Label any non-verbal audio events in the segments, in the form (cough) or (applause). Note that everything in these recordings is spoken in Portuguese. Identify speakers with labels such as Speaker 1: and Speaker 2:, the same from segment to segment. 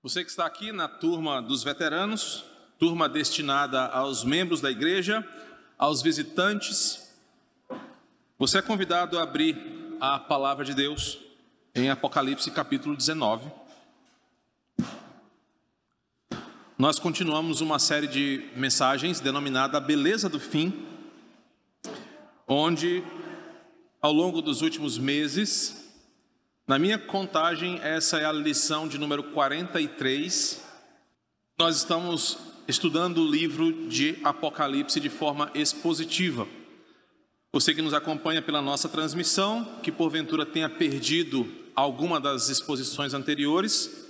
Speaker 1: Você que está aqui na turma dos veteranos, turma destinada aos membros da igreja, aos visitantes, você é convidado a abrir a palavra de Deus em Apocalipse capítulo 19. Nós continuamos uma série de mensagens denominada A Beleza do Fim, onde ao longo dos últimos meses na minha contagem, essa é a lição de número 43. Nós estamos estudando o livro de Apocalipse de forma expositiva. Você que nos acompanha pela nossa transmissão, que porventura tenha perdido alguma das exposições anteriores,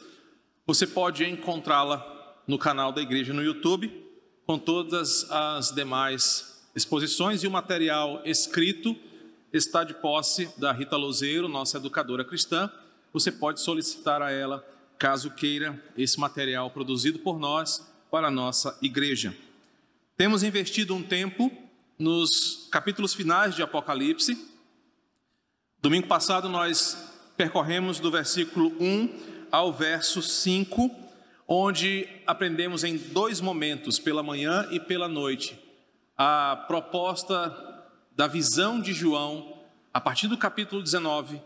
Speaker 1: você pode encontrá-la no canal da igreja no YouTube, com todas as demais exposições e o material escrito está de posse da Rita Lozeiro, nossa educadora cristã. Você pode solicitar a ela, caso queira, esse material produzido por nós para a nossa igreja. Temos investido um tempo nos capítulos finais de Apocalipse. Domingo passado nós percorremos do versículo 1 ao verso 5, onde aprendemos em dois momentos, pela manhã e pela noite, a proposta da visão de João, a partir do capítulo 19,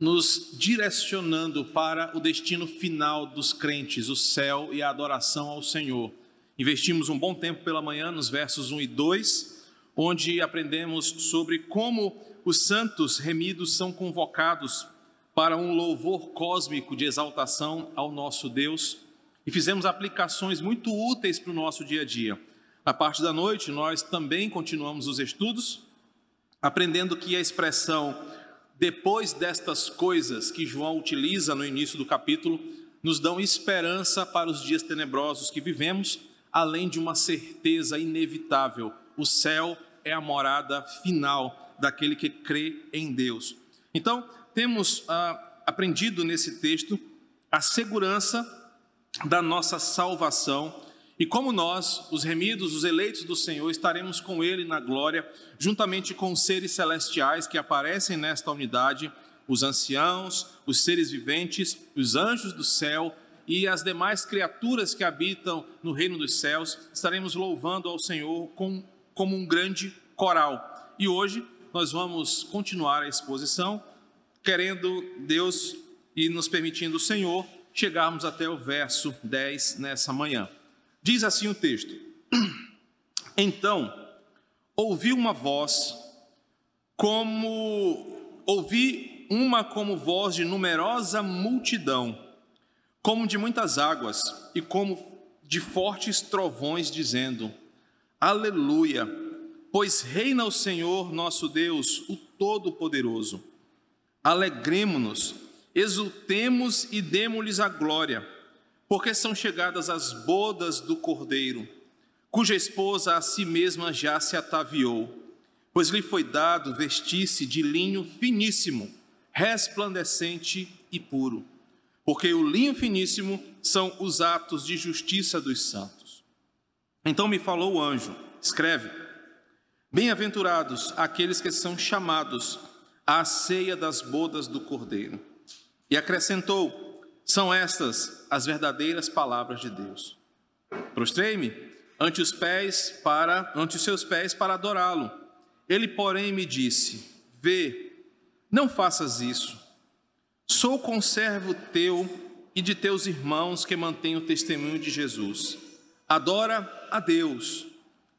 Speaker 1: nos direcionando para o destino final dos crentes, o céu e a adoração ao Senhor. Investimos um bom tempo pela manhã nos versos 1 e 2, onde aprendemos sobre como os santos remidos são convocados para um louvor cósmico de exaltação ao nosso Deus e fizemos aplicações muito úteis para o nosso dia a dia. Na parte da noite, nós também continuamos os estudos aprendendo que a expressão depois destas coisas que João utiliza no início do capítulo nos dão esperança para os dias tenebrosos que vivemos, além de uma certeza inevitável: o céu é a morada final daquele que crê em Deus. Então, temos ah, aprendido nesse texto a segurança da nossa salvação e como nós, os remidos, os eleitos do Senhor, estaremos com Ele na glória, juntamente com os seres celestiais que aparecem nesta unidade, os anciãos, os seres viventes, os anjos do céu e as demais criaturas que habitam no reino dos céus, estaremos louvando ao Senhor com, como um grande coral. E hoje nós vamos continuar a exposição, querendo Deus e nos permitindo o Senhor chegarmos até o verso 10 nessa manhã. Diz assim o texto: (clears throat) Então ouvi uma voz como ouvi uma como voz de numerosa multidão, como de muitas águas e como de fortes trovões dizendo: Aleluia, pois reina o Senhor nosso Deus, o todo-poderoso. Alegremo-nos, exultemos e demos-lhes a glória porque são chegadas as bodas do cordeiro, cuja esposa a si mesma já se ataviou, pois lhe foi dado vestir-se de linho finíssimo, resplandecente e puro, porque o linho finíssimo são os atos de justiça dos santos. Então me falou o anjo: escreve, bem-aventurados aqueles que são chamados à ceia das bodas do cordeiro. E acrescentou: são estas as verdadeiras palavras de Deus. Prostrei-me ante os pés para ante os seus pés para adorá-lo. Ele, porém, me disse: Vê, não faças isso. Sou conservo teu e de teus irmãos que mantêm o testemunho de Jesus. Adora a Deus,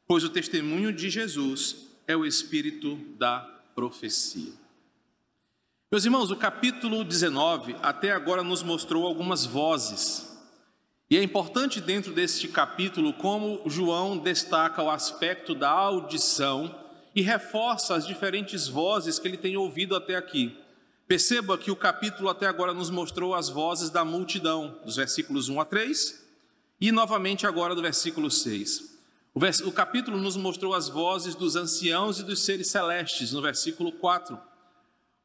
Speaker 1: pois o testemunho de Jesus é o espírito da profecia. Meus irmãos, o capítulo 19 até agora nos mostrou algumas vozes. E é importante dentro deste capítulo como João destaca o aspecto da audição e reforça as diferentes vozes que ele tem ouvido até aqui. Perceba que o capítulo até agora nos mostrou as vozes da multidão, dos versículos 1 a 3, e novamente agora do versículo 6. O, vers... o capítulo nos mostrou as vozes dos anciãos e dos seres celestes, no versículo 4.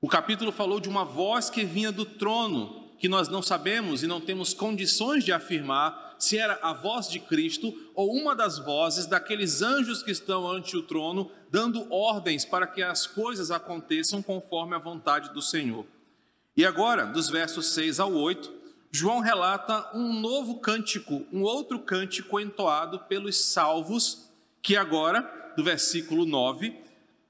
Speaker 1: O capítulo falou de uma voz que vinha do trono, que nós não sabemos e não temos condições de afirmar se era a voz de Cristo ou uma das vozes daqueles anjos que estão ante o trono, dando ordens para que as coisas aconteçam conforme a vontade do Senhor. E agora, dos versos 6 ao 8, João relata um novo cântico, um outro cântico entoado pelos salvos, que agora, do versículo 9,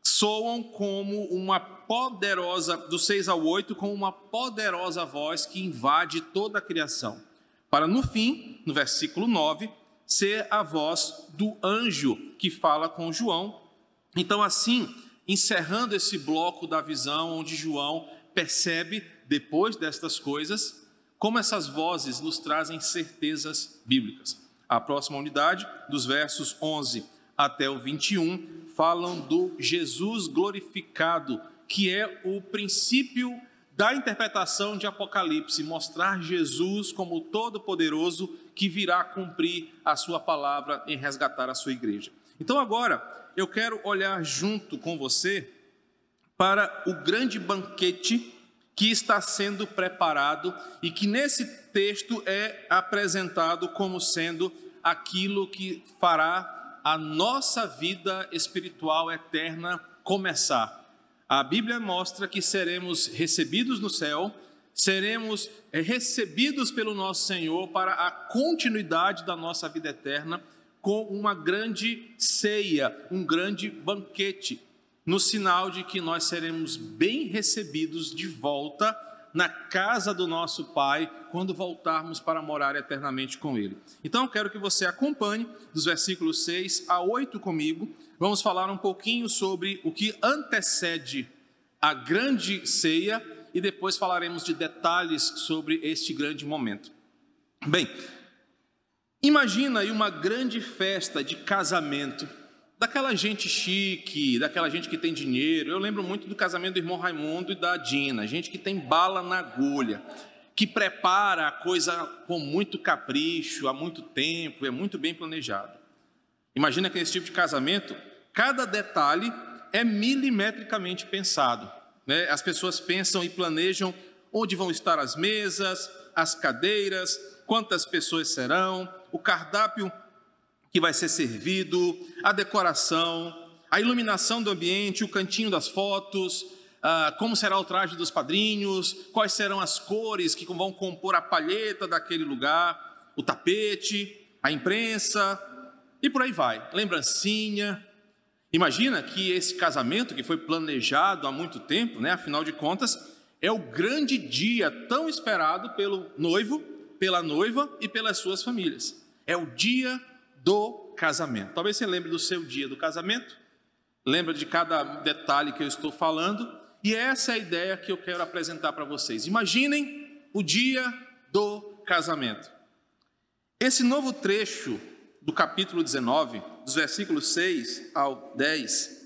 Speaker 1: soam como uma poderosa, do 6 ao 8, com uma poderosa voz que invade toda a criação. Para no fim, no versículo 9, ser a voz do anjo que fala com João. Então, assim, encerrando esse bloco da visão, onde João percebe, depois destas coisas, como essas vozes nos trazem certezas bíblicas. A próxima unidade, dos versos 11 até o 21, falam do Jesus glorificado, que é o princípio da interpretação de Apocalipse, mostrar Jesus como todo-poderoso que virá cumprir a sua palavra em resgatar a sua igreja. Então agora eu quero olhar junto com você para o grande banquete que está sendo preparado e que nesse texto é apresentado como sendo aquilo que fará a nossa vida espiritual eterna começar. A Bíblia mostra que seremos recebidos no céu, seremos recebidos pelo nosso Senhor para a continuidade da nossa vida eterna com uma grande ceia, um grande banquete, no sinal de que nós seremos bem recebidos de volta na casa do nosso Pai quando voltarmos para morar eternamente com Ele. Então quero que você acompanhe dos versículos 6 a 8 comigo. Vamos falar um pouquinho sobre o que antecede a grande ceia e depois falaremos de detalhes sobre este grande momento. Bem, Imagina aí uma grande festa de casamento, daquela gente chique, daquela gente que tem dinheiro. Eu lembro muito do casamento do irmão Raimundo e da Dina, gente que tem bala na agulha, que prepara a coisa com muito capricho, há muito tempo, é muito bem planejado. Imagina que nesse tipo de casamento, cada detalhe é milimetricamente pensado. Né? As pessoas pensam e planejam onde vão estar as mesas, as cadeiras, quantas pessoas serão, o cardápio que vai ser servido, a decoração, a iluminação do ambiente, o cantinho das fotos, ah, como será o traje dos padrinhos, quais serão as cores que vão compor a palheta daquele lugar, o tapete, a imprensa e por aí vai. Lembrancinha. Imagina que esse casamento que foi planejado há muito tempo, né, afinal de contas, é o grande dia tão esperado pelo noivo, pela noiva e pelas suas famílias. É o dia do casamento. Talvez você lembre do seu dia do casamento, lembra de cada detalhe que eu estou falando, e essa é a ideia que eu quero apresentar para vocês. Imaginem o dia do casamento. Esse novo trecho do capítulo 19, dos versículos 6 ao 10,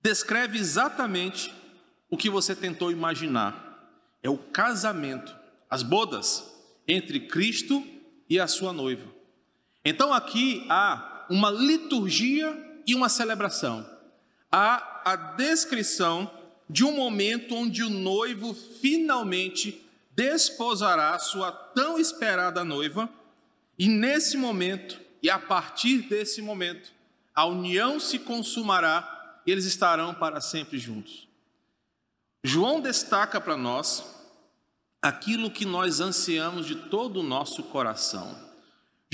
Speaker 1: descreve exatamente o que você tentou imaginar. É o casamento, as bodas entre Cristo e a sua noiva. Então aqui há uma liturgia e uma celebração. Há a descrição de um momento onde o noivo finalmente desposará sua tão esperada noiva, e nesse momento, e a partir desse momento, a união se consumará e eles estarão para sempre juntos. João destaca para nós aquilo que nós ansiamos de todo o nosso coração.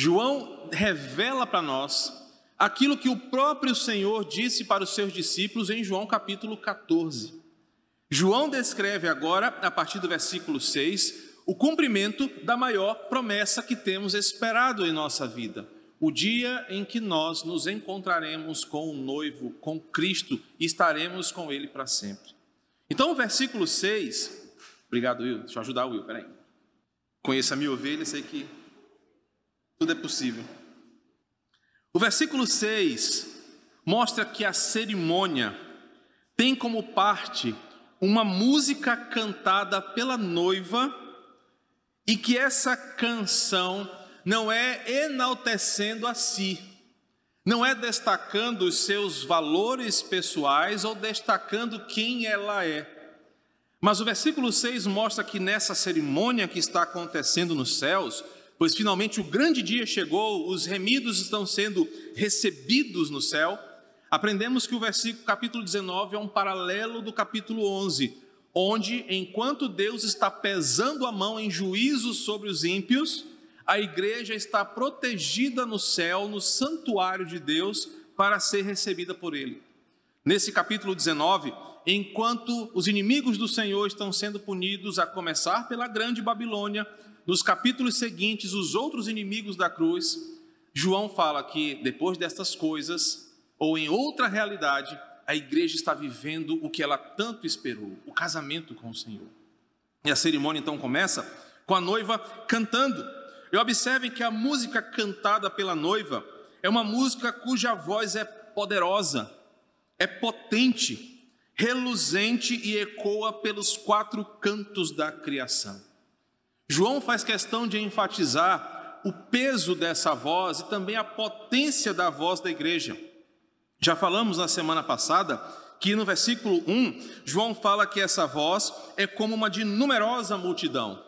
Speaker 1: João revela para nós aquilo que o próprio Senhor disse para os seus discípulos em João capítulo 14. João descreve agora, a partir do versículo 6, o cumprimento da maior promessa que temos esperado em nossa vida, o dia em que nós nos encontraremos com o noivo, com Cristo, e estaremos com ele para sempre. Então, o versículo 6 Obrigado, Will. Deixa eu ajudar o Will, peraí. Conheço a minha ovelha, sei que tudo é possível. O versículo 6 mostra que a cerimônia tem como parte uma música cantada pela noiva e que essa canção não é enaltecendo a si, não é destacando os seus valores pessoais ou destacando quem ela é mas o versículo 6 mostra que nessa cerimônia que está acontecendo nos céus, pois finalmente o grande dia chegou, os remidos estão sendo recebidos no céu, aprendemos que o versículo capítulo 19 é um paralelo do capítulo 11, onde, enquanto Deus está pesando a mão em juízo sobre os ímpios, a igreja está protegida no céu, no santuário de Deus, para ser recebida por Ele. Nesse capítulo 19, enquanto os inimigos do Senhor estão sendo punidos, a começar pela grande Babilônia, nos capítulos seguintes, os outros inimigos da cruz, João fala que depois destas coisas, ou em outra realidade, a igreja está vivendo o que ela tanto esperou, o casamento com o Senhor. E a cerimônia então começa com a noiva cantando. E observem que a música cantada pela noiva é uma música cuja voz é poderosa, é potente, reluzente e ecoa pelos quatro cantos da criação. João faz questão de enfatizar o peso dessa voz e também a potência da voz da igreja. Já falamos na semana passada que no versículo 1, João fala que essa voz é como uma de numerosa multidão.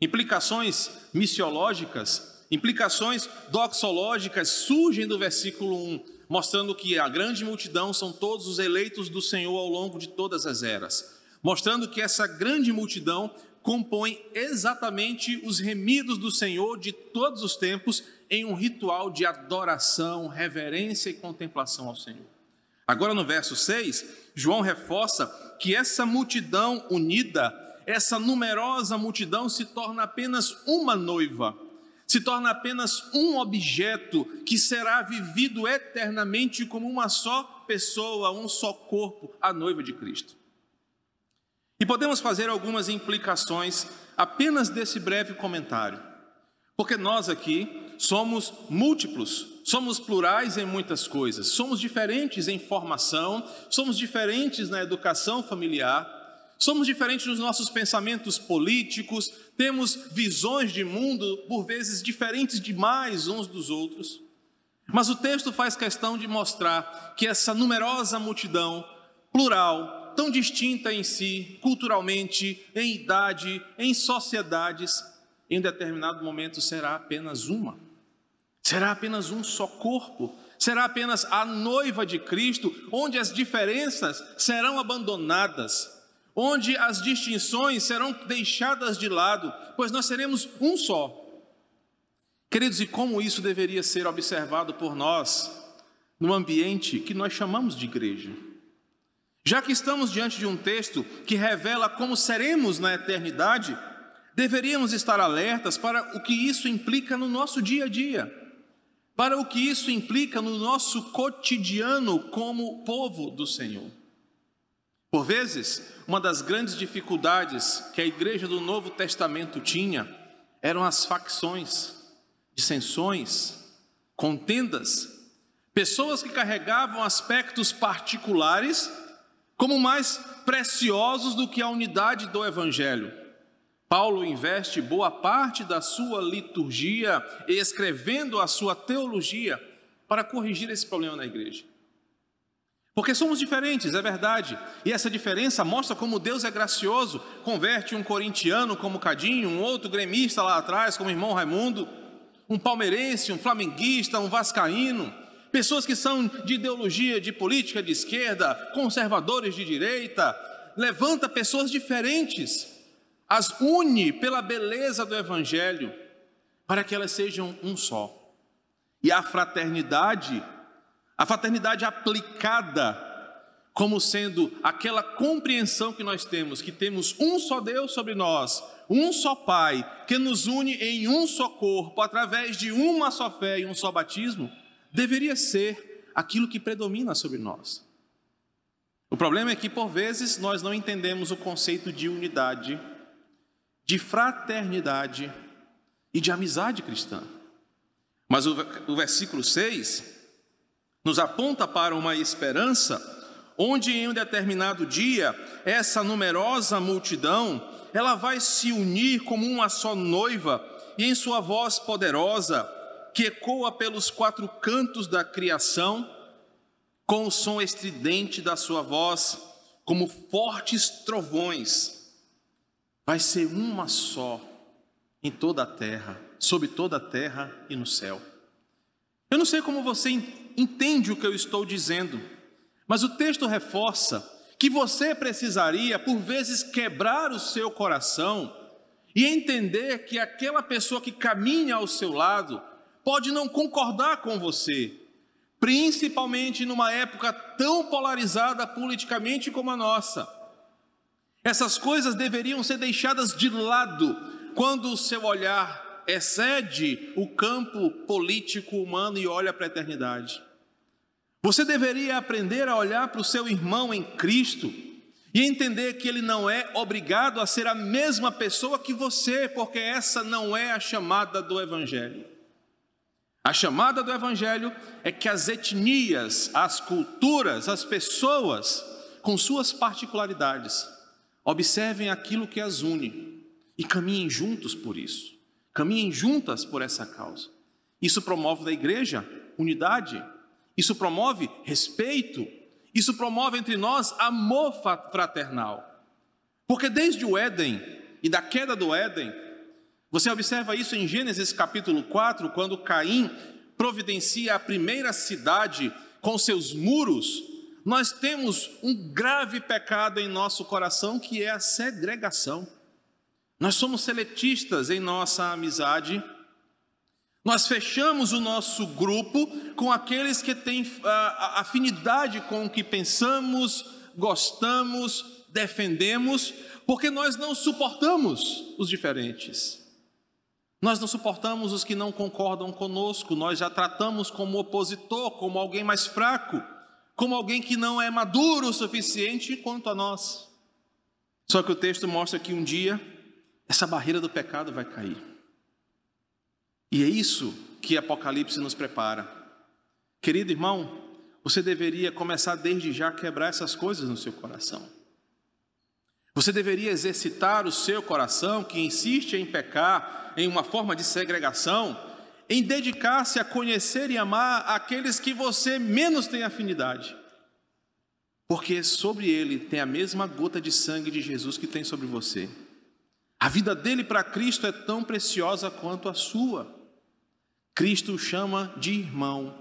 Speaker 1: Implicações missiológicas, implicações doxológicas surgem do versículo 1, mostrando que a grande multidão são todos os eleitos do Senhor ao longo de todas as eras, mostrando que essa grande multidão compõe exatamente os remidos do Senhor de todos os tempos em um ritual de adoração, reverência e contemplação ao Senhor. Agora no verso 6, João reforça que essa multidão unida, essa numerosa multidão se torna apenas uma noiva, se torna apenas um objeto que será vivido eternamente como uma só pessoa, um só corpo, a noiva de Cristo. E podemos fazer algumas implicações apenas desse breve comentário, porque nós aqui somos múltiplos, somos plurais em muitas coisas, somos diferentes em formação, somos diferentes na educação familiar, somos diferentes nos nossos pensamentos políticos, temos visões de mundo por vezes diferentes demais uns dos outros. Mas o texto faz questão de mostrar que essa numerosa multidão, plural, tão distinta em si, culturalmente, em idade, em sociedades, em determinado momento será apenas uma. Será apenas um só corpo, será apenas a noiva de Cristo, onde as diferenças serão abandonadas, onde as distinções serão deixadas de lado, pois nós seremos um só. Queridos, e como isso deveria ser observado por nós no ambiente que nós chamamos de igreja? Já que estamos diante de um texto que revela como seremos na eternidade, deveríamos estar alertas para o que isso implica no nosso dia a dia para o que isso implica no nosso cotidiano como povo do Senhor. Por vezes, uma das grandes dificuldades que a igreja do Novo Testamento tinha eram as facções, dissensões, contendas, pessoas que carregavam aspectos particulares como mais preciosos do que a unidade do Evangelho. Paulo investe boa parte da sua liturgia escrevendo a sua teologia para corrigir esse problema na igreja. Porque somos diferentes, é verdade. E essa diferença mostra como Deus é gracioso. Converte um corintiano como Cadinho, um outro gremista lá atrás, como irmão Raimundo, um palmeirense, um flamenguista, um vascaíno. Pessoas que são de ideologia, de política de esquerda, conservadores de direita. Levanta pessoas diferentes as une pela beleza do Evangelho, para que elas sejam um só. E a fraternidade, a fraternidade aplicada como sendo aquela compreensão que nós temos, que temos um só Deus sobre nós, um só Pai, que nos une em um só corpo, através de uma só fé e um só batismo, deveria ser aquilo que predomina sobre nós. O problema é que, por vezes, nós não entendemos o conceito de unidade de fraternidade e de amizade cristã. Mas o, o versículo 6 nos aponta para uma esperança onde em um determinado dia essa numerosa multidão ela vai se unir como uma só noiva e em sua voz poderosa que ecoa pelos quatro cantos da criação com o som estridente da sua voz como fortes trovões vai ser uma só em toda a terra, sobre toda a terra e no céu. Eu não sei como você entende o que eu estou dizendo, mas o texto reforça que você precisaria, por vezes, quebrar o seu coração e entender que aquela pessoa que caminha ao seu lado pode não concordar com você, principalmente numa época tão polarizada politicamente como a nossa. Essas coisas deveriam ser deixadas de lado quando o seu olhar excede o campo político humano e olha para a eternidade. Você deveria aprender a olhar para o seu irmão em Cristo e entender que ele não é obrigado a ser a mesma pessoa que você, porque essa não é a chamada do Evangelho. A chamada do Evangelho é que as etnias, as culturas, as pessoas, com suas particularidades, observem aquilo que as une e caminhem juntos por isso, caminhem juntas por essa causa. Isso promove da igreja unidade, isso promove respeito, isso promove entre nós amor fraternal. Porque desde o Éden e da queda do Éden, você observa isso em Gênesis capítulo 4, quando Caim providencia a primeira cidade com seus muros, nós temos um grave pecado em nosso coração que é a segregação. Nós somos seletistas em nossa amizade nós fechamos o nosso grupo com aqueles que têm uh, afinidade com o que pensamos, gostamos, defendemos, porque nós não suportamos os diferentes. Nós não suportamos os que não concordam conosco, nós já tratamos como opositor, como alguém mais fraco, como alguém que não é maduro o suficiente quanto a nós. Só que o texto mostra que um dia essa barreira do pecado vai cair. E é isso que Apocalipse nos prepara. Querido irmão, você deveria começar desde já a quebrar essas coisas no seu coração. Você deveria exercitar o seu coração, que insiste em pecar, em uma forma de segregação, em dedicar-se a conhecer e amar aqueles que você menos tem afinidade. Porque sobre ele tem a mesma gota de sangue de Jesus que tem sobre você. A vida dele para Cristo é tão preciosa quanto a sua. Cristo o chama de irmão,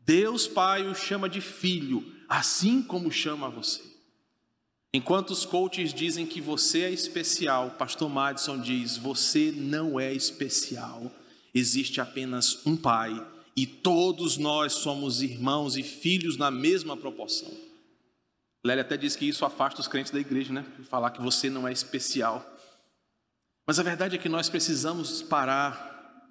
Speaker 1: Deus Pai o chama de filho, assim como chama você. Enquanto os coaches dizem que você é especial, Pastor Madison diz: você não é especial. Existe apenas um Pai e todos nós somos irmãos e filhos na mesma proporção. Lélia até diz que isso afasta os crentes da igreja, né? Falar que você não é especial. Mas a verdade é que nós precisamos parar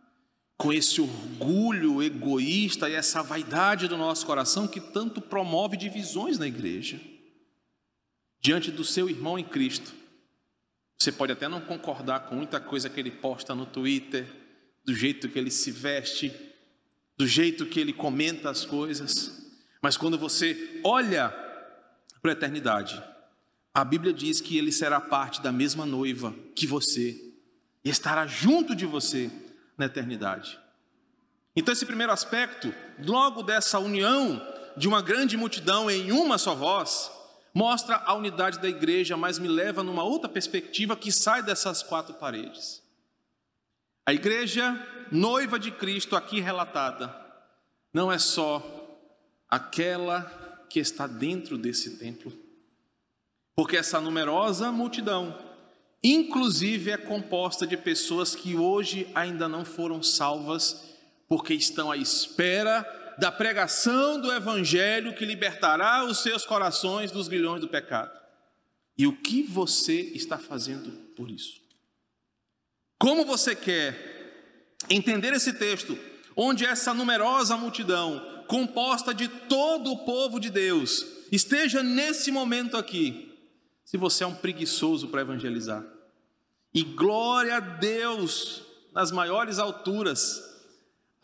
Speaker 1: com esse orgulho egoísta e essa vaidade do nosso coração que tanto promove divisões na igreja. Diante do seu irmão em Cristo, você pode até não concordar com muita coisa que ele posta no Twitter, do jeito que ele se veste, do jeito que ele comenta as coisas, mas quando você olha para a eternidade, a Bíblia diz que ele será parte da mesma noiva que você e estará junto de você na eternidade. Então, esse primeiro aspecto, logo dessa união de uma grande multidão em uma só voz, mostra a unidade da igreja, mas me leva numa outra perspectiva que sai dessas quatro paredes. A igreja noiva de Cristo aqui relatada não é só aquela que está dentro desse templo, porque essa numerosa multidão inclusive é composta de pessoas que hoje ainda não foram salvas, porque estão à espera da pregação do Evangelho que libertará os seus corações dos grilhões do pecado. E o que você está fazendo por isso? Como você quer entender esse texto, onde essa numerosa multidão, composta de todo o povo de Deus, esteja nesse momento aqui, se você é um preguiçoso para evangelizar? E glória a Deus nas maiores alturas.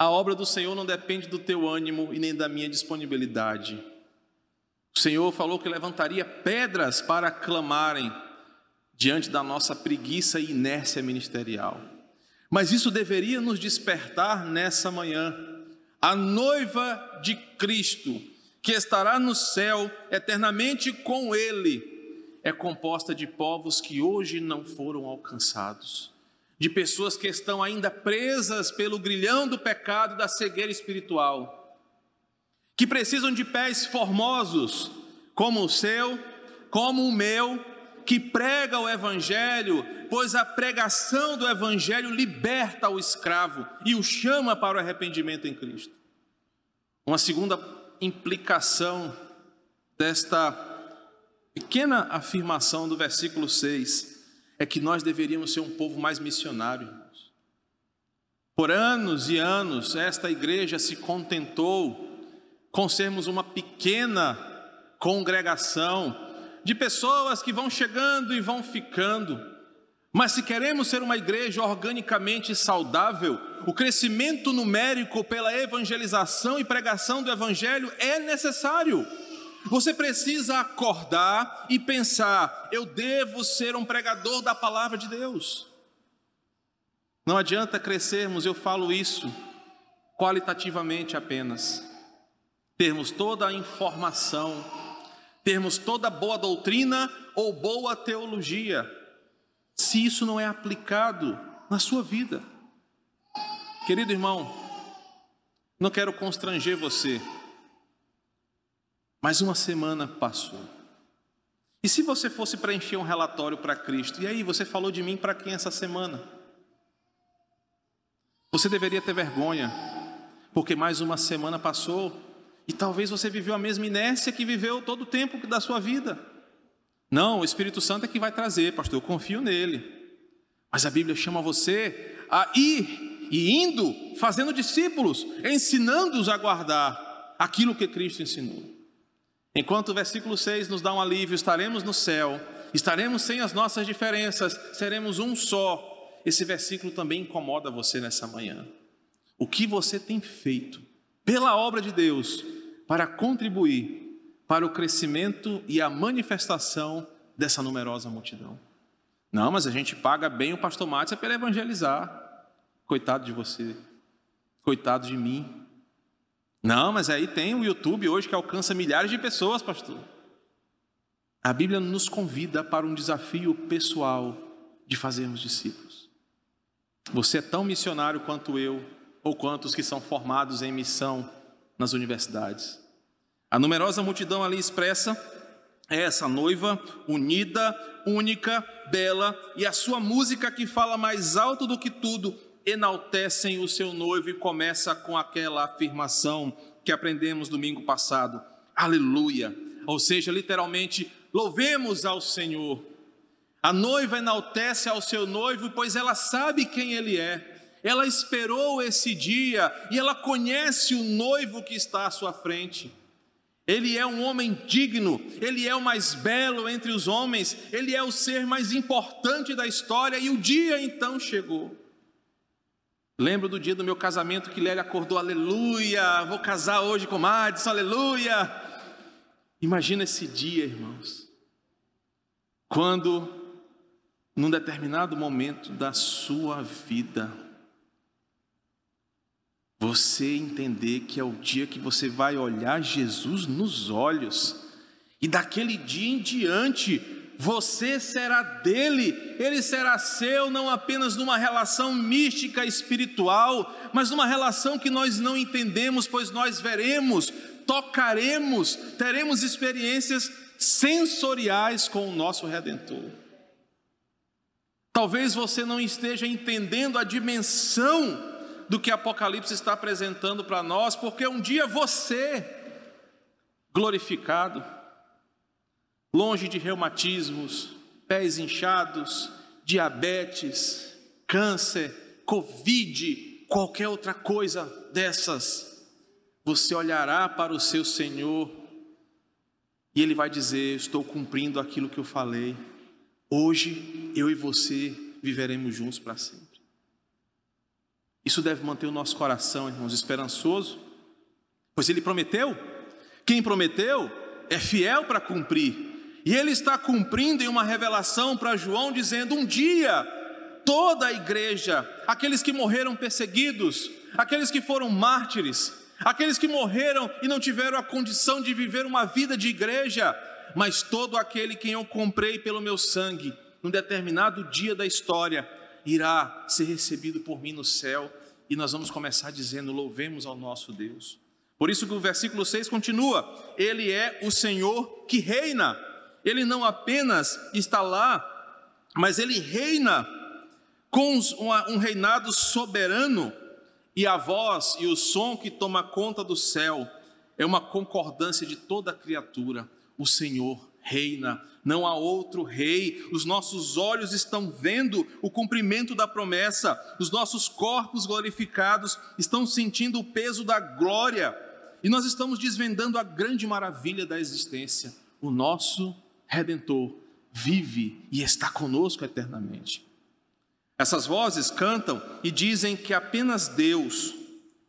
Speaker 1: A obra do Senhor não depende do teu ânimo e nem da minha disponibilidade. O Senhor falou que levantaria pedras para clamarem diante da nossa preguiça e inércia ministerial. Mas isso deveria nos despertar nessa manhã. A noiva de Cristo, que estará no céu eternamente com Ele, é composta de povos que hoje não foram alcançados, de pessoas que estão ainda presas pelo grilhão do pecado da cegueira espiritual, que precisam de pés formosos como o seu como o meu, que prega o Evangelho, pois a pregação do Evangelho liberta o escravo e o chama para o arrependimento em Cristo. Uma segunda implicação desta pequena afirmação do versículo 6 é que nós deveríamos ser um povo mais missionário. Por anos e anos, esta igreja se contentou com sermos uma pequena congregação de pessoas que vão chegando e vão ficando. Mas se queremos ser uma igreja organicamente saudável, o crescimento numérico pela evangelização e pregação do evangelho é necessário. Você precisa acordar e pensar: eu devo ser um pregador da palavra de Deus. Não adianta crescermos, eu falo isso qualitativamente apenas. Termos toda a informação, termos toda boa doutrina ou boa teologia, se isso não é aplicado na sua vida. Querido irmão, não quero constranger você, mas uma semana passou. E se você fosse preencher um relatório para Cristo, e aí você falou de mim para quem essa semana? Você deveria ter vergonha, porque mais uma semana passou e talvez você viveu a mesma inércia que viveu todo o tempo da sua vida. Não, o Espírito Santo é que vai trazer, pastor, eu confio nele. Mas a Bíblia chama você a ir e indo, fazendo discípulos, ensinando-os a guardar aquilo que Cristo ensinou. Enquanto o versículo 6 nos dá um alívio, estaremos no céu, estaremos sem as nossas diferenças, seremos um só. Esse versículo também incomoda você nessa manhã. O que você tem feito pela obra de Deus para contribuir para o crescimento e a manifestação dessa numerosa multidão? Não, mas a gente paga bem o pastor Márcio para evangelizar. Coitado de você, coitado de mim. Não, mas aí tem o YouTube hoje que alcança milhares de pessoas, pastor. A Bíblia nos convida para um desafio pessoal de fazermos discípulos. Você é tão missionário quanto eu, ou quantos que são formados em missão nas universidades. A numerosa multidão ali expressa é essa noiva unida, única, bela, e a sua música que fala mais alto do que tudo enaltecem o seu noivo e começa com aquela afirmação que aprendemos domingo passado. Aleluia! Ou seja, literalmente, louvemos ao Senhor. A noiva enaltece ao seu noivo, pois ela sabe quem ele é. Ela esperou esse dia e ela conhece o noivo que está à sua frente. Ele é um homem digno, ele é o mais belo entre os homens, ele é o ser mais importante da história e o dia então chegou. Lembro do dia do meu casamento que Lélia acordou, aleluia, vou casar hoje com Madison, aleluia. Imagina esse dia, irmãos, quando, num determinado momento da sua vida, você entender que é o dia que você vai olhar Jesus nos olhos, e daquele dia em diante, você será dele, ele será seu, não apenas numa relação mística espiritual, mas numa relação que nós não entendemos, pois nós veremos, tocaremos, teremos experiências sensoriais com o nosso redentor. Talvez você não esteja entendendo a dimensão do que Apocalipse está apresentando para nós, porque um dia você, glorificado, longe de reumatismos, pés inchados, diabetes, câncer, covid, qualquer outra coisa dessas, você olhará para o seu Senhor e Ele vai dizer: Estou cumprindo aquilo que eu falei. Hoje eu e você viveremos juntos para sempre. Isso deve manter o nosso coração, irmãos, esperançoso, pois Ele prometeu. Quem prometeu é fiel para cumprir. E ele está cumprindo em uma revelação para João, dizendo: um dia toda a igreja, aqueles que morreram perseguidos, aqueles que foram mártires, aqueles que morreram e não tiveram a condição de viver uma vida de igreja, mas todo aquele quem eu comprei pelo meu sangue, num determinado dia da história, irá ser recebido por mim no céu. E nós vamos começar dizendo: louvemos ao nosso Deus. Por isso que o versículo 6 continua: Ele é o Senhor que reina. Ele não apenas está lá, mas ele reina com um reinado soberano, e a voz e o som que toma conta do céu é uma concordância de toda a criatura. O Senhor reina, não há outro rei. Os nossos olhos estão vendo o cumprimento da promessa, os nossos corpos glorificados estão sentindo o peso da glória, e nós estamos desvendando a grande maravilha da existência. O nosso redentor vive e está conosco eternamente. Essas vozes cantam e dizem que apenas Deus,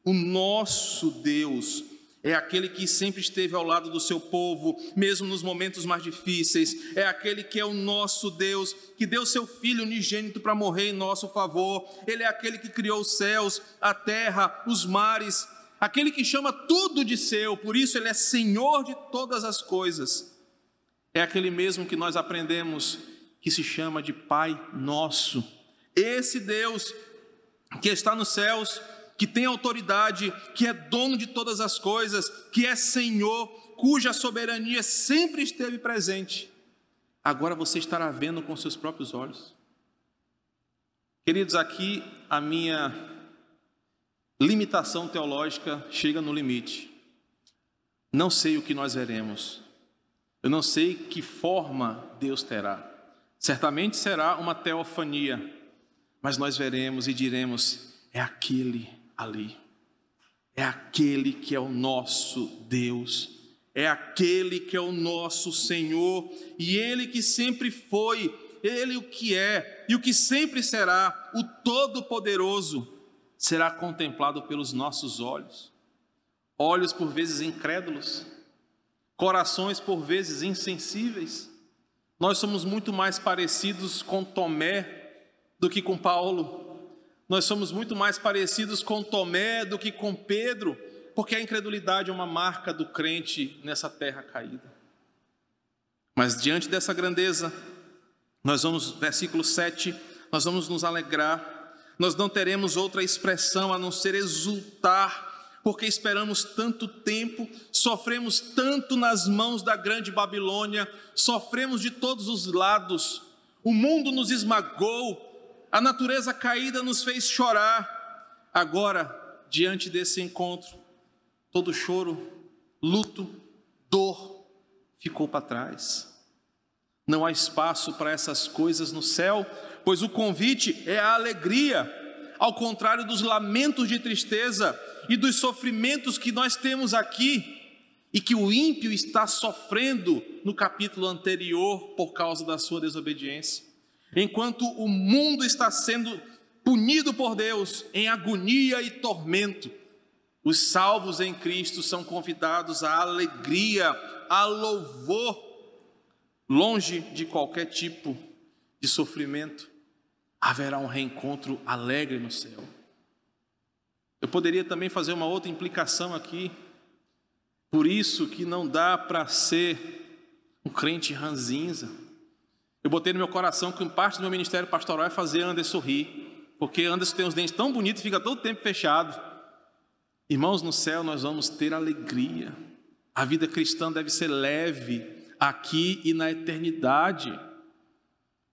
Speaker 1: o nosso Deus, é aquele que sempre esteve ao lado do seu povo, mesmo nos momentos mais difíceis. É aquele que é o nosso Deus, que deu seu Filho unigênito para morrer em nosso favor. Ele é aquele que criou os céus, a terra, os mares. Aquele que chama tudo de seu, por isso ele é Senhor de todas as coisas. É aquele mesmo que nós aprendemos que se chama de Pai Nosso. Esse Deus que está nos céus, que tem autoridade, que é dono de todas as coisas, que é Senhor, cuja soberania sempre esteve presente. Agora você estará vendo com seus próprios olhos. Queridos, aqui a minha limitação teológica chega no limite. Não sei o que nós veremos, eu não sei que forma Deus terá. Certamente será uma teofania, mas nós veremos e diremos: é aquele ali, é aquele que é o nosso Deus, é aquele que é o nosso Senhor, e Ele que sempre foi, Ele o que é e o que sempre será, o Todo-Poderoso, será contemplado pelos nossos olhos, olhos por vezes incrédulos corações por vezes insensíveis. Nós somos muito mais parecidos com Tomé do que com Paulo. Nós somos muito mais parecidos com Tomé do que com Pedro, porque a incredulidade é uma marca do crente nessa terra caída. Mas diante dessa grandeza, nós vamos, versículo 7, nós vamos nos alegrar, nós não teremos outra expressão a não ser exultar porque esperamos tanto tempo, sofremos tanto nas mãos da grande Babilônia, sofremos de todos os lados, o mundo nos esmagou, a natureza caída nos fez chorar. Agora, diante desse encontro, todo choro, luto, dor ficou para trás. Não há espaço para essas coisas no céu, pois o convite é a alegria, ao contrário dos lamentos de tristeza e dos sofrimentos que nós temos aqui e que o ímpio está sofrendo no capítulo anterior por causa da sua desobediência. Enquanto o mundo está sendo punido por Deus em agonia e tormento, os salvos em Cristo são convidados à alegria, a louvor, longe de qualquer tipo de sofrimento. Haverá um reencontro alegre no céu. Eu poderia também fazer uma outra implicação aqui. Por isso que não dá para ser um crente ranzinza. Eu botei no meu coração que parte do meu ministério pastoral é fazer Anderson rir, porque Anderson tem os dentes tão bonitos e fica todo o tempo fechado. Irmãos, no céu nós vamos ter alegria. A vida cristã deve ser leve aqui e na eternidade.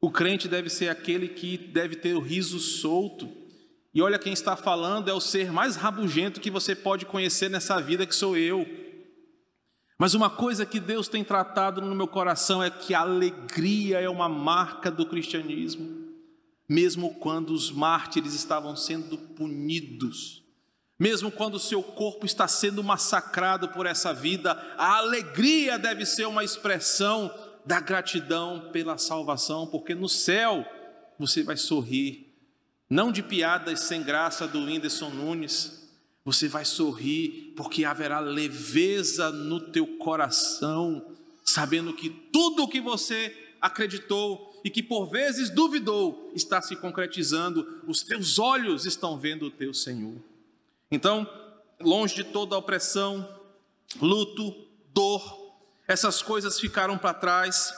Speaker 1: O crente deve ser aquele que deve ter o riso solto. E olha quem está falando é o ser mais rabugento que você pode conhecer nessa vida, que sou eu. Mas uma coisa que Deus tem tratado no meu coração é que a alegria é uma marca do cristianismo, mesmo quando os mártires estavam sendo punidos, mesmo quando o seu corpo está sendo massacrado por essa vida, a alegria deve ser uma expressão da gratidão pela salvação, porque no céu você vai sorrir não de piadas sem graça do Whindersson Nunes. Você vai sorrir porque haverá leveza no teu coração, sabendo que tudo o que você acreditou e que por vezes duvidou está se concretizando, os teus olhos estão vendo o teu Senhor. Então, longe de toda opressão, luto, dor, essas coisas ficaram para trás.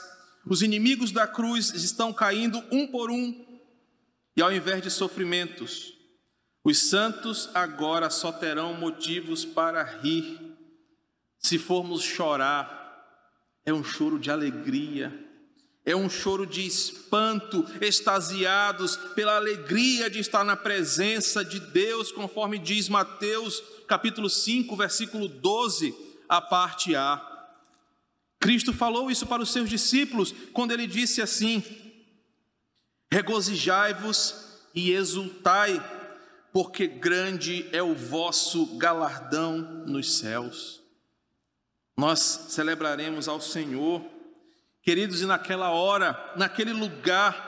Speaker 1: Os inimigos da cruz estão caindo um por um, e ao invés de sofrimentos, os santos agora só terão motivos para rir. Se formos chorar, é um choro de alegria, é um choro de espanto, extasiados pela alegria de estar na presença de Deus, conforme diz Mateus capítulo 5, versículo 12, a parte A. Cristo falou isso para os seus discípulos quando ele disse assim: Regozijai-vos e exultai, porque grande é o vosso galardão nos céus. Nós celebraremos ao Senhor, queridos, e naquela hora, naquele lugar,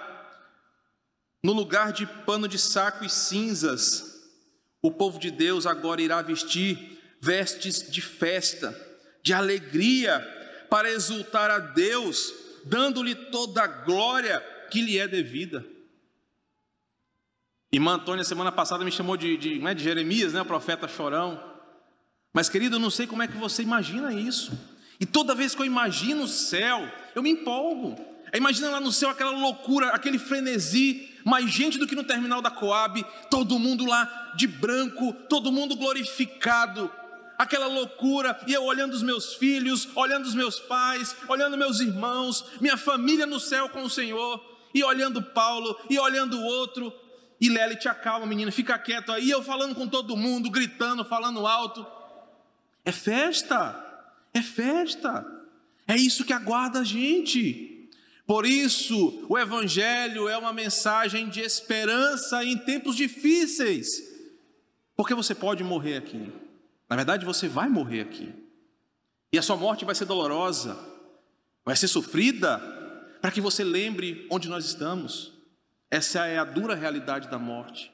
Speaker 1: no lugar de pano de saco e cinzas, o povo de Deus agora irá vestir vestes de festa, de alegria, para exultar a Deus, dando-lhe toda a glória que lhe é devida. Irmã Antônia, semana passada, me chamou de, de, é, de Jeremias, né, o profeta chorão. Mas, querido, eu não sei como é que você imagina isso. E toda vez que eu imagino o céu, eu me empolgo. Imagina lá no céu aquela loucura, aquele frenesi, mais gente do que no terminal da Coab, todo mundo lá de branco, todo mundo glorificado, aquela loucura, e eu olhando os meus filhos, olhando os meus pais, olhando meus irmãos, minha família no céu com o Senhor, e olhando Paulo, e olhando o outro, e Lely, te acalma, menina, fica quieto aí, eu falando com todo mundo, gritando, falando alto. É festa, é festa, é isso que aguarda a gente. Por isso, o Evangelho é uma mensagem de esperança em tempos difíceis, porque você pode morrer aqui. Na verdade, você vai morrer aqui, e a sua morte vai ser dolorosa, vai ser sofrida, para que você lembre onde nós estamos. Essa é a dura realidade da morte,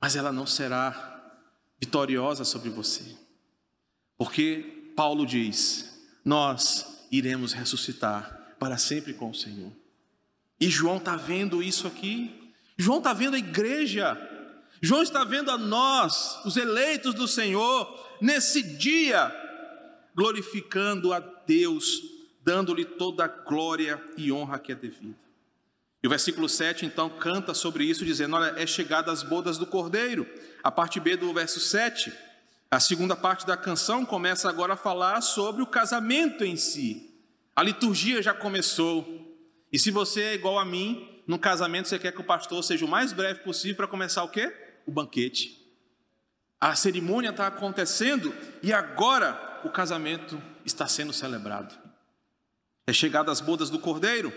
Speaker 1: mas ela não será vitoriosa sobre você, porque Paulo diz: Nós iremos ressuscitar para sempre com o Senhor. E João está vendo isso aqui. João está vendo a igreja. João está vendo a nós, os eleitos do Senhor, nesse dia, glorificando a Deus, dando-lhe toda a glória e honra que é devida. E o versículo 7 então canta sobre isso, dizendo: Olha, é chegada as bodas do cordeiro. A parte B do verso 7, a segunda parte da canção começa agora a falar sobre o casamento em si. A liturgia já começou. E se você é igual a mim, no casamento você quer que o pastor seja o mais breve possível para começar o quê? O banquete. A cerimônia está acontecendo e agora o casamento está sendo celebrado. É chegada as bodas do cordeiro,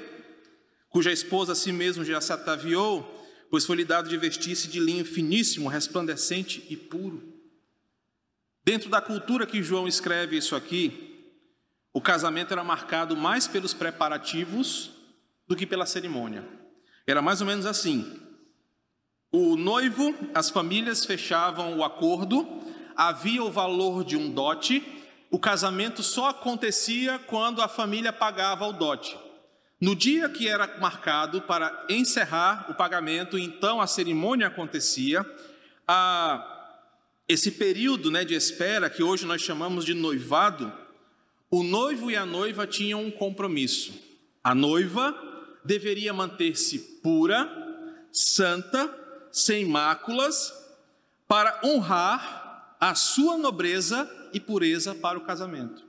Speaker 1: cuja esposa a si mesmo já se ataviou, pois foi lhe dado de vestir-se de linho finíssimo, resplandecente e puro. Dentro da cultura que João escreve isso aqui, o casamento era marcado mais pelos preparativos do que pela cerimônia. Era mais ou menos assim: o noivo, as famílias fechavam o acordo, havia o valor de um dote, o casamento só acontecia quando a família pagava o dote. No dia que era marcado para encerrar o pagamento, então a cerimônia acontecia. A, esse período né, de espera, que hoje nós chamamos de noivado, o noivo e a noiva tinham um compromisso. A noiva deveria manter-se pura, santa, sem máculas, para honrar a sua nobreza e pureza para o casamento.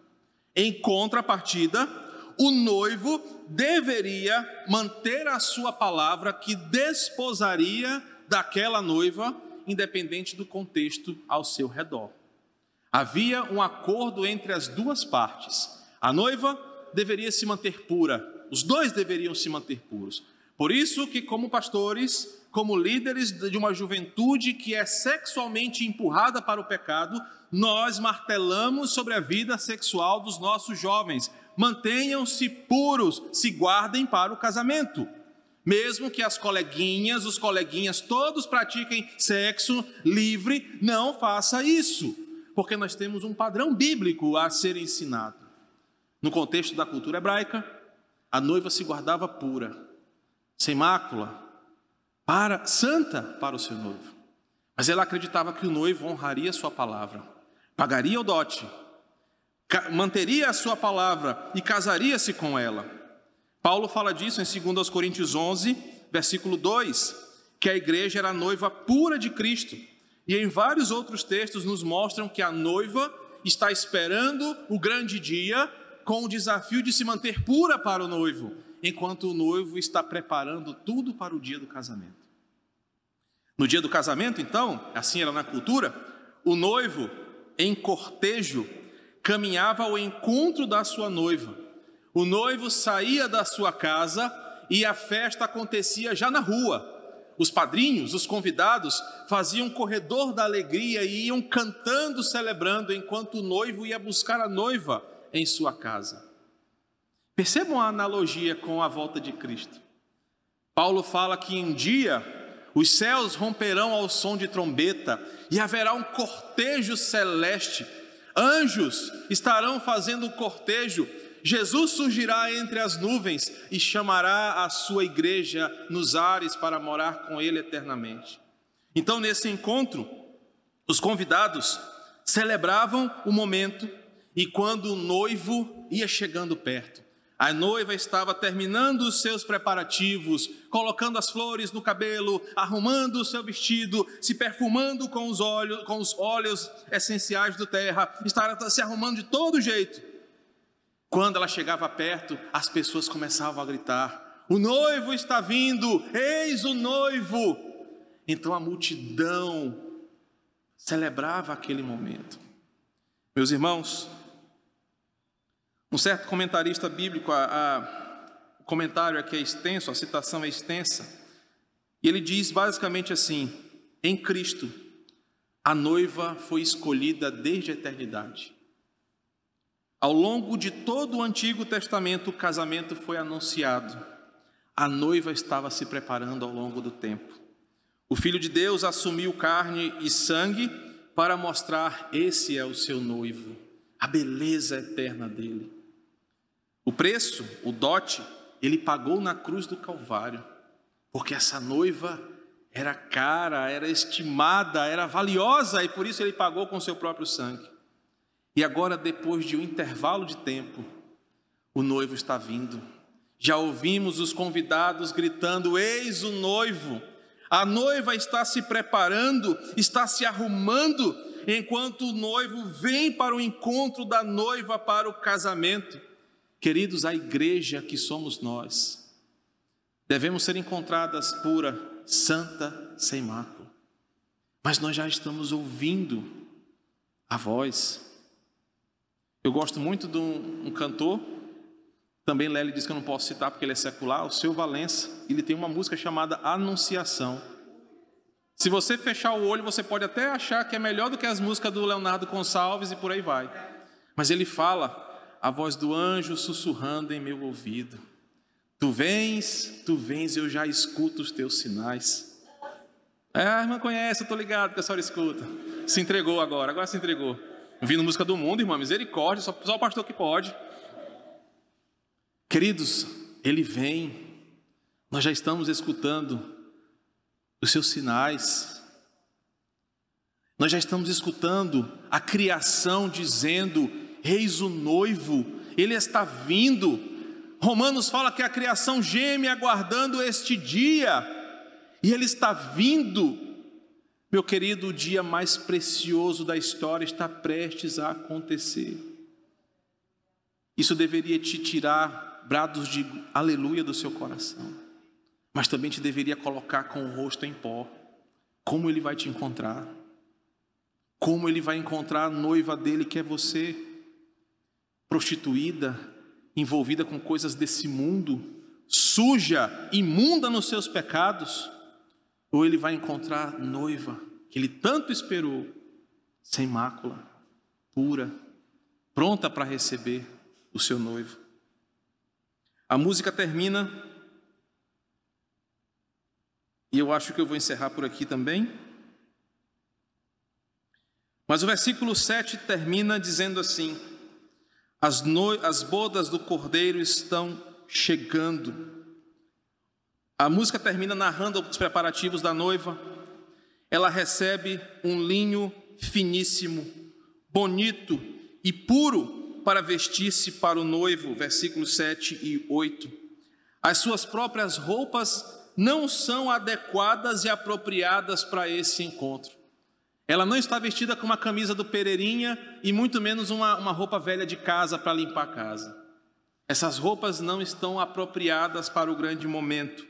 Speaker 1: Em contrapartida, o noivo deveria manter a sua palavra que desposaria daquela noiva, independente do contexto ao seu redor. Havia um acordo entre as duas partes. A noiva deveria se manter pura, os dois deveriam se manter puros. Por isso que como pastores, como líderes de uma juventude que é sexualmente empurrada para o pecado, nós martelamos sobre a vida sexual dos nossos jovens. Mantenham-se puros, se guardem para o casamento. Mesmo que as coleguinhas, os coleguinhas todos pratiquem sexo livre, não faça isso porque nós temos um padrão bíblico a ser ensinado. No contexto da cultura hebraica, a noiva se guardava pura, sem mácula, para santa para o seu noivo. Mas ela acreditava que o noivo honraria sua palavra, pagaria o dote, manteria a sua palavra e casaria-se com ela. Paulo fala disso em 2 Coríntios 11, versículo 2, que a igreja era a noiva pura de Cristo e em vários outros textos nos mostram que a noiva está esperando o grande dia com o desafio de se manter pura para o noivo, enquanto o noivo está preparando tudo para o dia do casamento. No dia do casamento, então, assim era na cultura, o noivo, em cortejo, caminhava ao encontro da sua noiva. O noivo saía da sua casa e a festa acontecia já na rua. Os padrinhos, os convidados, faziam corredor da alegria e iam cantando, celebrando, enquanto o noivo ia buscar a noiva em sua casa. Percebam a analogia com a volta de Cristo. Paulo fala que um dia os céus romperão ao som de trombeta e haverá um cortejo celeste. Anjos estarão fazendo o cortejo. Jesus surgirá entre as nuvens e chamará a sua igreja nos ares para morar com ele eternamente. Então, nesse encontro, os convidados celebravam o momento e quando o noivo ia chegando perto, a noiva estava terminando os seus preparativos, colocando as flores no cabelo, arrumando o seu vestido, se perfumando com os óleos, com os óleos essenciais do terra, estava se arrumando de todo jeito. Quando ela chegava perto, as pessoas começavam a gritar: "O noivo está vindo! Eis o noivo!" Então a multidão celebrava aquele momento. Meus irmãos, um certo comentarista bíblico, a, a, o comentário aqui é extenso, a citação é extensa, e ele diz basicamente assim: em Cristo, a noiva foi escolhida desde a eternidade. Ao longo de todo o Antigo Testamento, o casamento foi anunciado. A noiva estava se preparando ao longo do tempo. O Filho de Deus assumiu carne e sangue para mostrar: esse é o seu noivo, a beleza eterna dele. O preço, o dote, ele pagou na cruz do Calvário, porque essa noiva era cara, era estimada, era valiosa e por isso ele pagou com seu próprio sangue. E agora, depois de um intervalo de tempo, o noivo está vindo. Já ouvimos os convidados gritando: Eis o noivo. A noiva está se preparando, está se arrumando, enquanto o noivo vem para o encontro da noiva para o casamento. Queridos, a igreja que somos nós, devemos ser encontradas pura, santa, sem mácula. Mas nós já estamos ouvindo a voz. Eu gosto muito de um, um cantor, também Lely diz que eu não posso citar porque ele é secular, o seu Valença, ele tem uma música chamada Anunciação. Se você fechar o olho, você pode até achar que é melhor do que as músicas do Leonardo Gonçalves e por aí vai. Mas ele fala a voz do anjo sussurrando em meu ouvido. Tu vens, tu vens, eu já escuto os teus sinais. É, a irmã conhece, eu estou ligado que a senhora escuta. Se entregou agora, agora se entregou. Ouvindo música do mundo, irmã, misericórdia, só, só o pastor que pode. Queridos, ele vem, nós já estamos escutando os seus sinais, nós já estamos escutando a criação dizendo: Eis o noivo, ele está vindo. Romanos fala que a criação geme aguardando este dia, e ele está vindo. Meu querido, o dia mais precioso da história está prestes a acontecer. Isso deveria te tirar brados de aleluia do seu coração, mas também te deveria colocar com o rosto em pó. Como ele vai te encontrar? Como ele vai encontrar a noiva dele que é você? Prostituída, envolvida com coisas desse mundo, suja, imunda nos seus pecados, ou ele vai encontrar noiva que ele tanto esperou, sem mácula, pura, pronta para receber o seu noivo. A música termina, e eu acho que eu vou encerrar por aqui também. Mas o versículo 7 termina dizendo assim: as, no... As bodas do cordeiro estão chegando. A música termina narrando os preparativos da noiva. Ela recebe um linho finíssimo, bonito e puro para vestir-se para o noivo, versículos 7 e 8. As suas próprias roupas não são adequadas e apropriadas para esse encontro. Ela não está vestida com uma camisa do Pereirinha e muito menos uma, uma roupa velha de casa para limpar a casa. Essas roupas não estão apropriadas para o grande momento.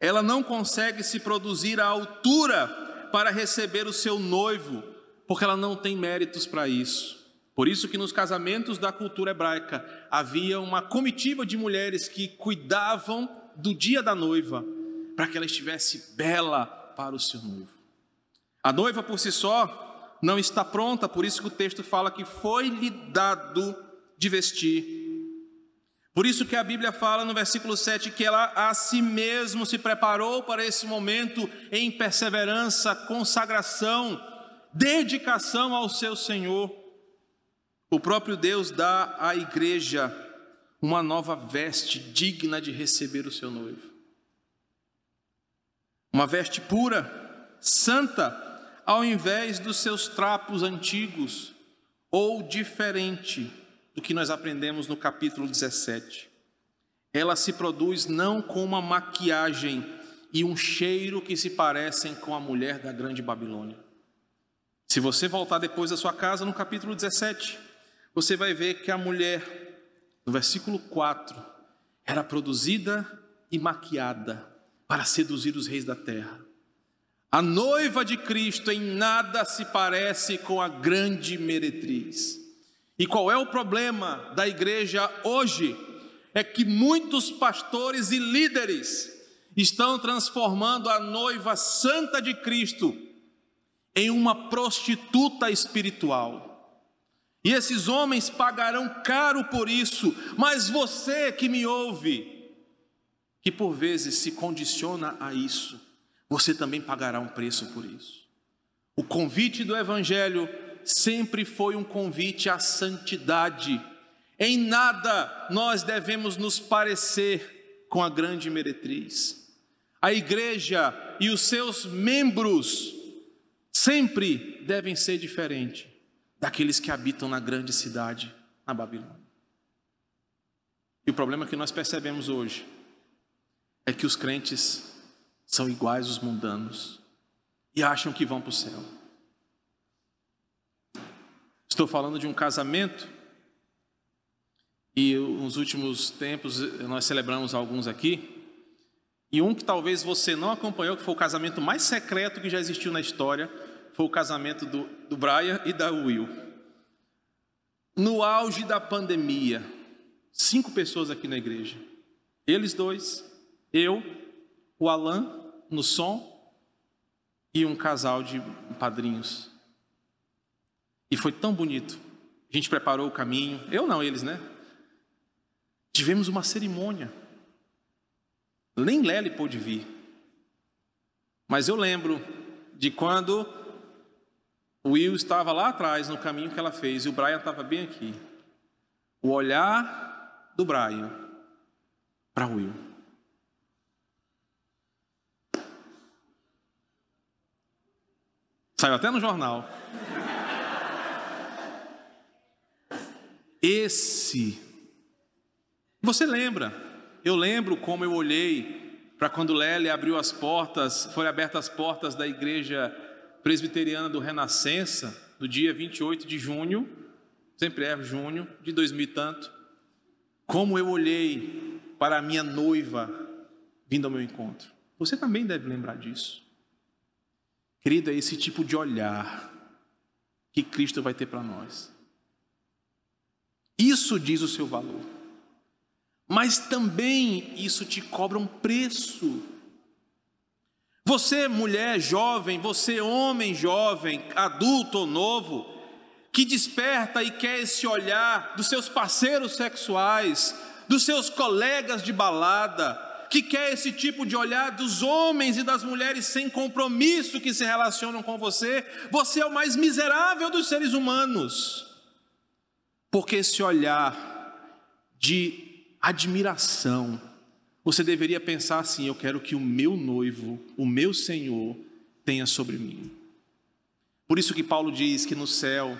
Speaker 1: Ela não consegue se produzir à altura para receber o seu noivo, porque ela não tem méritos para isso. Por isso que nos casamentos da cultura hebraica havia uma comitiva de mulheres que cuidavam do dia da noiva, para que ela estivesse bela para o seu noivo. A noiva por si só não está pronta, por isso que o texto fala que foi-lhe dado de vestir. Por isso que a Bíblia fala no versículo 7 que ela a si mesmo se preparou para esse momento em perseverança, consagração, dedicação ao seu Senhor. O próprio Deus dá à igreja uma nova veste digna de receber o seu noivo. Uma veste pura, santa, ao invés dos seus trapos antigos, ou diferente do que nós aprendemos no capítulo 17. Ela se produz não com uma maquiagem e um cheiro que se parecem com a mulher da grande Babilônia. Se você voltar depois da sua casa no capítulo 17, você vai ver que a mulher, no versículo 4, era produzida e maquiada para seduzir os reis da terra. A noiva de Cristo em nada se parece com a grande meretriz. E qual é o problema da igreja hoje? É que muitos pastores e líderes estão transformando a noiva santa de Cristo em uma prostituta espiritual. E esses homens pagarão caro por isso, mas você que me ouve, que por vezes se condiciona a isso, você também pagará um preço por isso. O convite do Evangelho sempre foi um convite à santidade. Em nada nós devemos nos parecer com a grande meretriz. A igreja e os seus membros sempre devem ser diferentes daqueles que habitam na grande cidade, na Babilônia. E o problema que nós percebemos hoje é que os crentes são iguais aos mundanos e acham que vão para o céu. Estou falando de um casamento e nos últimos tempos nós celebramos alguns aqui. E um que talvez você não acompanhou, que foi o casamento mais secreto que já existiu na história, foi o casamento do, do Brian e da Will. No auge da pandemia, cinco pessoas aqui na igreja. Eles dois, eu o Alan no som e um casal de padrinhos. E foi tão bonito. A gente preparou o caminho, eu não, eles, né? Tivemos uma cerimônia. Nem Lely pôde vir. Mas eu lembro de quando o Will estava lá atrás no caminho que ela fez e o Brian estava bem aqui. O olhar do Brian para o Will. Saiu até no jornal. Esse. Você lembra? Eu lembro como eu olhei para quando Lely abriu as portas, foram abertas as portas da igreja presbiteriana do Renascença, no dia 28 de junho, sempre é junho, de 2000 e tanto. Como eu olhei para a minha noiva vindo ao meu encontro. Você também deve lembrar disso. Querido, é esse tipo de olhar que Cristo vai ter para nós. Isso diz o seu valor. Mas também isso te cobra um preço. Você, mulher jovem, você, homem jovem, adulto ou novo, que desperta e quer esse olhar dos seus parceiros sexuais, dos seus colegas de balada, que quer esse tipo de olhar dos homens e das mulheres sem compromisso que se relacionam com você, você é o mais miserável dos seres humanos. Porque esse olhar de admiração, você deveria pensar assim: eu quero que o meu noivo, o meu Senhor, tenha sobre mim. Por isso que Paulo diz que no céu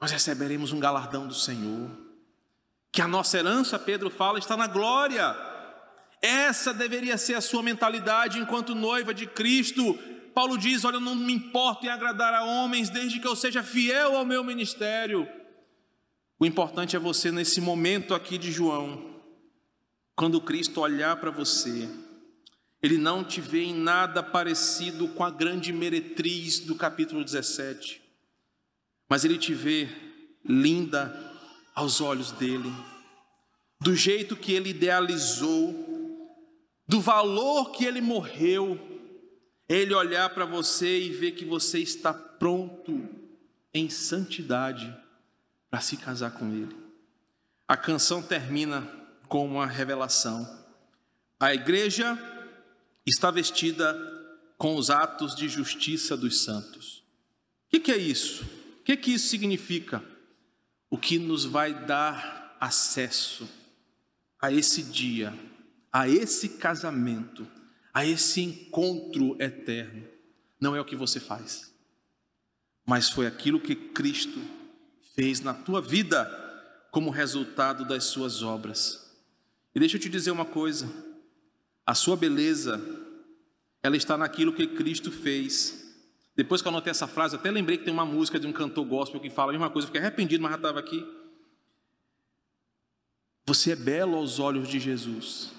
Speaker 1: nós receberemos um galardão do Senhor. Que a nossa herança, Pedro fala, está na glória. Essa deveria ser a sua mentalidade enquanto noiva de Cristo, Paulo diz: Olha, eu não me importo em agradar a homens, desde que eu seja fiel ao meu ministério. O importante é você, nesse momento aqui de João, quando Cristo olhar para você, ele não te vê em nada parecido com a grande meretriz do capítulo 17, mas ele te vê linda aos olhos dele, do jeito que ele idealizou, do valor que ele morreu, ele olhar para você e ver que você está pronto em santidade para se casar com ele. A canção termina com uma revelação. A igreja está vestida com os atos de justiça dos santos. O que, que, é isso? O que, que isso significa? O que nos vai dar acesso a esse dia, a esse casamento, a esse encontro eterno. Não é o que você faz, mas foi aquilo que Cristo fez na tua vida como resultado das suas obras. E deixa eu te dizer uma coisa: a sua beleza, ela está naquilo que Cristo fez. Depois que eu anotei essa frase, até lembrei que tem uma música de um cantor gospel que fala a mesma coisa, fiquei arrependido, mas já estava aqui. Você é belo aos olhos de Jesus,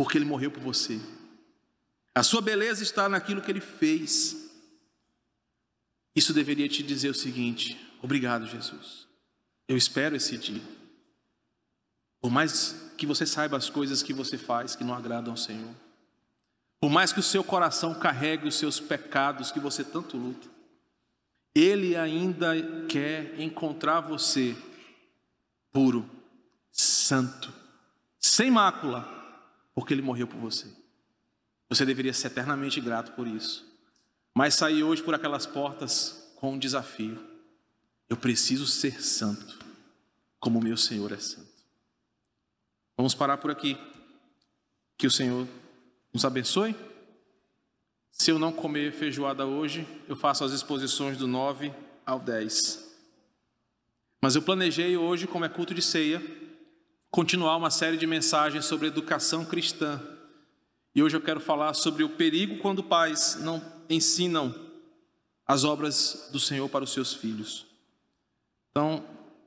Speaker 1: porque Ele morreu por você. A sua beleza está naquilo que Ele fez. Isso deveria te dizer o seguinte: obrigado, Jesus. Eu espero esse dia. Por mais que você saiba as coisas que você faz que não agradam ao Senhor, por mais que o seu coração carregue os seus pecados que você tanto luta, Ele ainda quer encontrar você puro, santo, sem mácula, porque Ele morreu por você. Você deveria ser eternamente grato por isso. Mas sair hoje por aquelas portas com um desafio. Eu preciso ser santo, como o meu Senhor é santo. Vamos parar por aqui. Que o Senhor nos abençoe. Se eu não comer feijoada hoje, eu faço as exposições do 9 ao 10. Mas eu planejei hoje, como é culto de ceia, continuar uma série de mensagens sobre educação cristã. E hoje eu quero falar sobre o perigo quando pais não ensinam as obras do Senhor para os seus filhos. Então,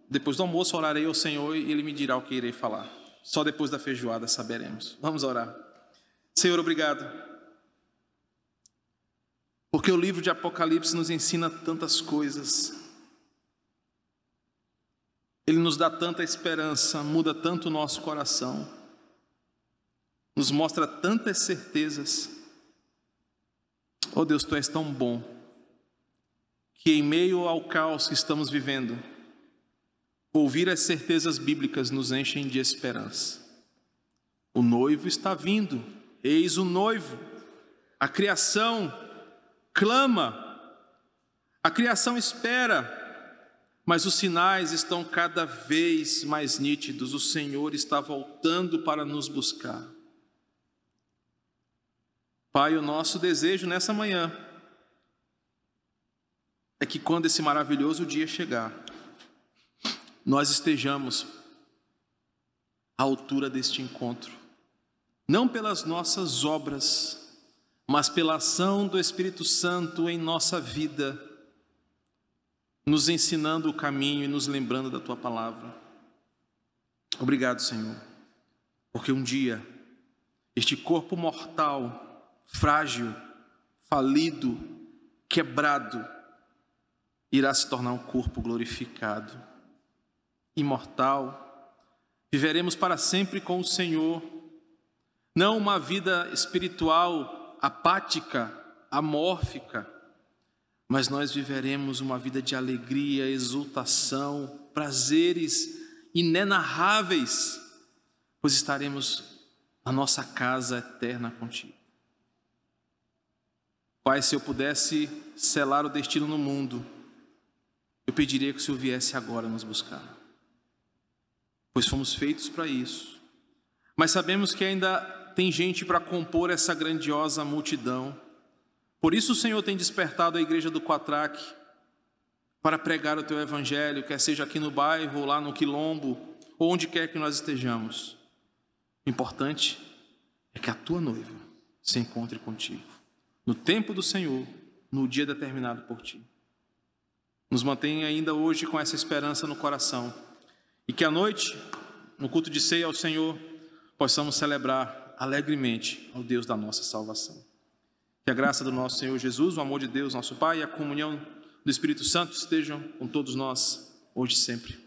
Speaker 1: depois do almoço, orarei ao Senhor e Ele me dirá o que irei falar. Só depois da feijoada saberemos. Vamos orar. Senhor, obrigado. Porque o livro de Apocalipse nos ensina tantas coisas. Ele nos dá tanta esperança, muda tanto o nosso coração, nos mostra tantas certezas. Oh Deus, tu és tão bom, que em meio ao caos que estamos vivendo, Ouvir as certezas bíblicas nos enchem de esperança. O noivo está vindo, eis o noivo. A criação clama, a criação espera, mas os sinais estão cada vez mais nítidos. O Senhor está voltando para nos buscar. Pai, o nosso desejo nessa manhã é que quando esse maravilhoso dia chegar, nós estejamos à altura deste encontro, não pelas nossas obras, mas pela ação do Espírito Santo em nossa vida, nos ensinando o caminho e nos lembrando da tua palavra. Obrigado, Senhor, porque um dia este corpo mortal, frágil, falido, quebrado, irá se tornar um corpo glorificado imortal. Viveremos para sempre com o Senhor, não uma vida espiritual apática, amórfica, mas nós viveremos uma vida de alegria, exultação, prazeres inenarráveis, pois estaremos na nossa casa eterna contigo. Pai, se eu pudesse selar o destino no mundo, eu pediria que o Senhor viesse agora nos buscar pois fomos feitos para isso. Mas sabemos que ainda tem gente para compor essa grandiosa multidão. Por isso o Senhor tem despertado a igreja do Quatraque para pregar o teu evangelho, quer seja aqui no bairro, lá no quilombo, ou onde quer que nós estejamos. O importante é que a tua noiva se encontre contigo. no tempo do Senhor, no dia determinado por ti. Nos mantenha ainda hoje com essa esperança no coração e que à noite, no culto de ceia ao Senhor, possamos celebrar alegremente ao Deus da nossa salvação. Que a graça do nosso Senhor Jesus, o amor de Deus, nosso Pai, e a comunhão do Espírito Santo estejam com todos nós, hoje e sempre.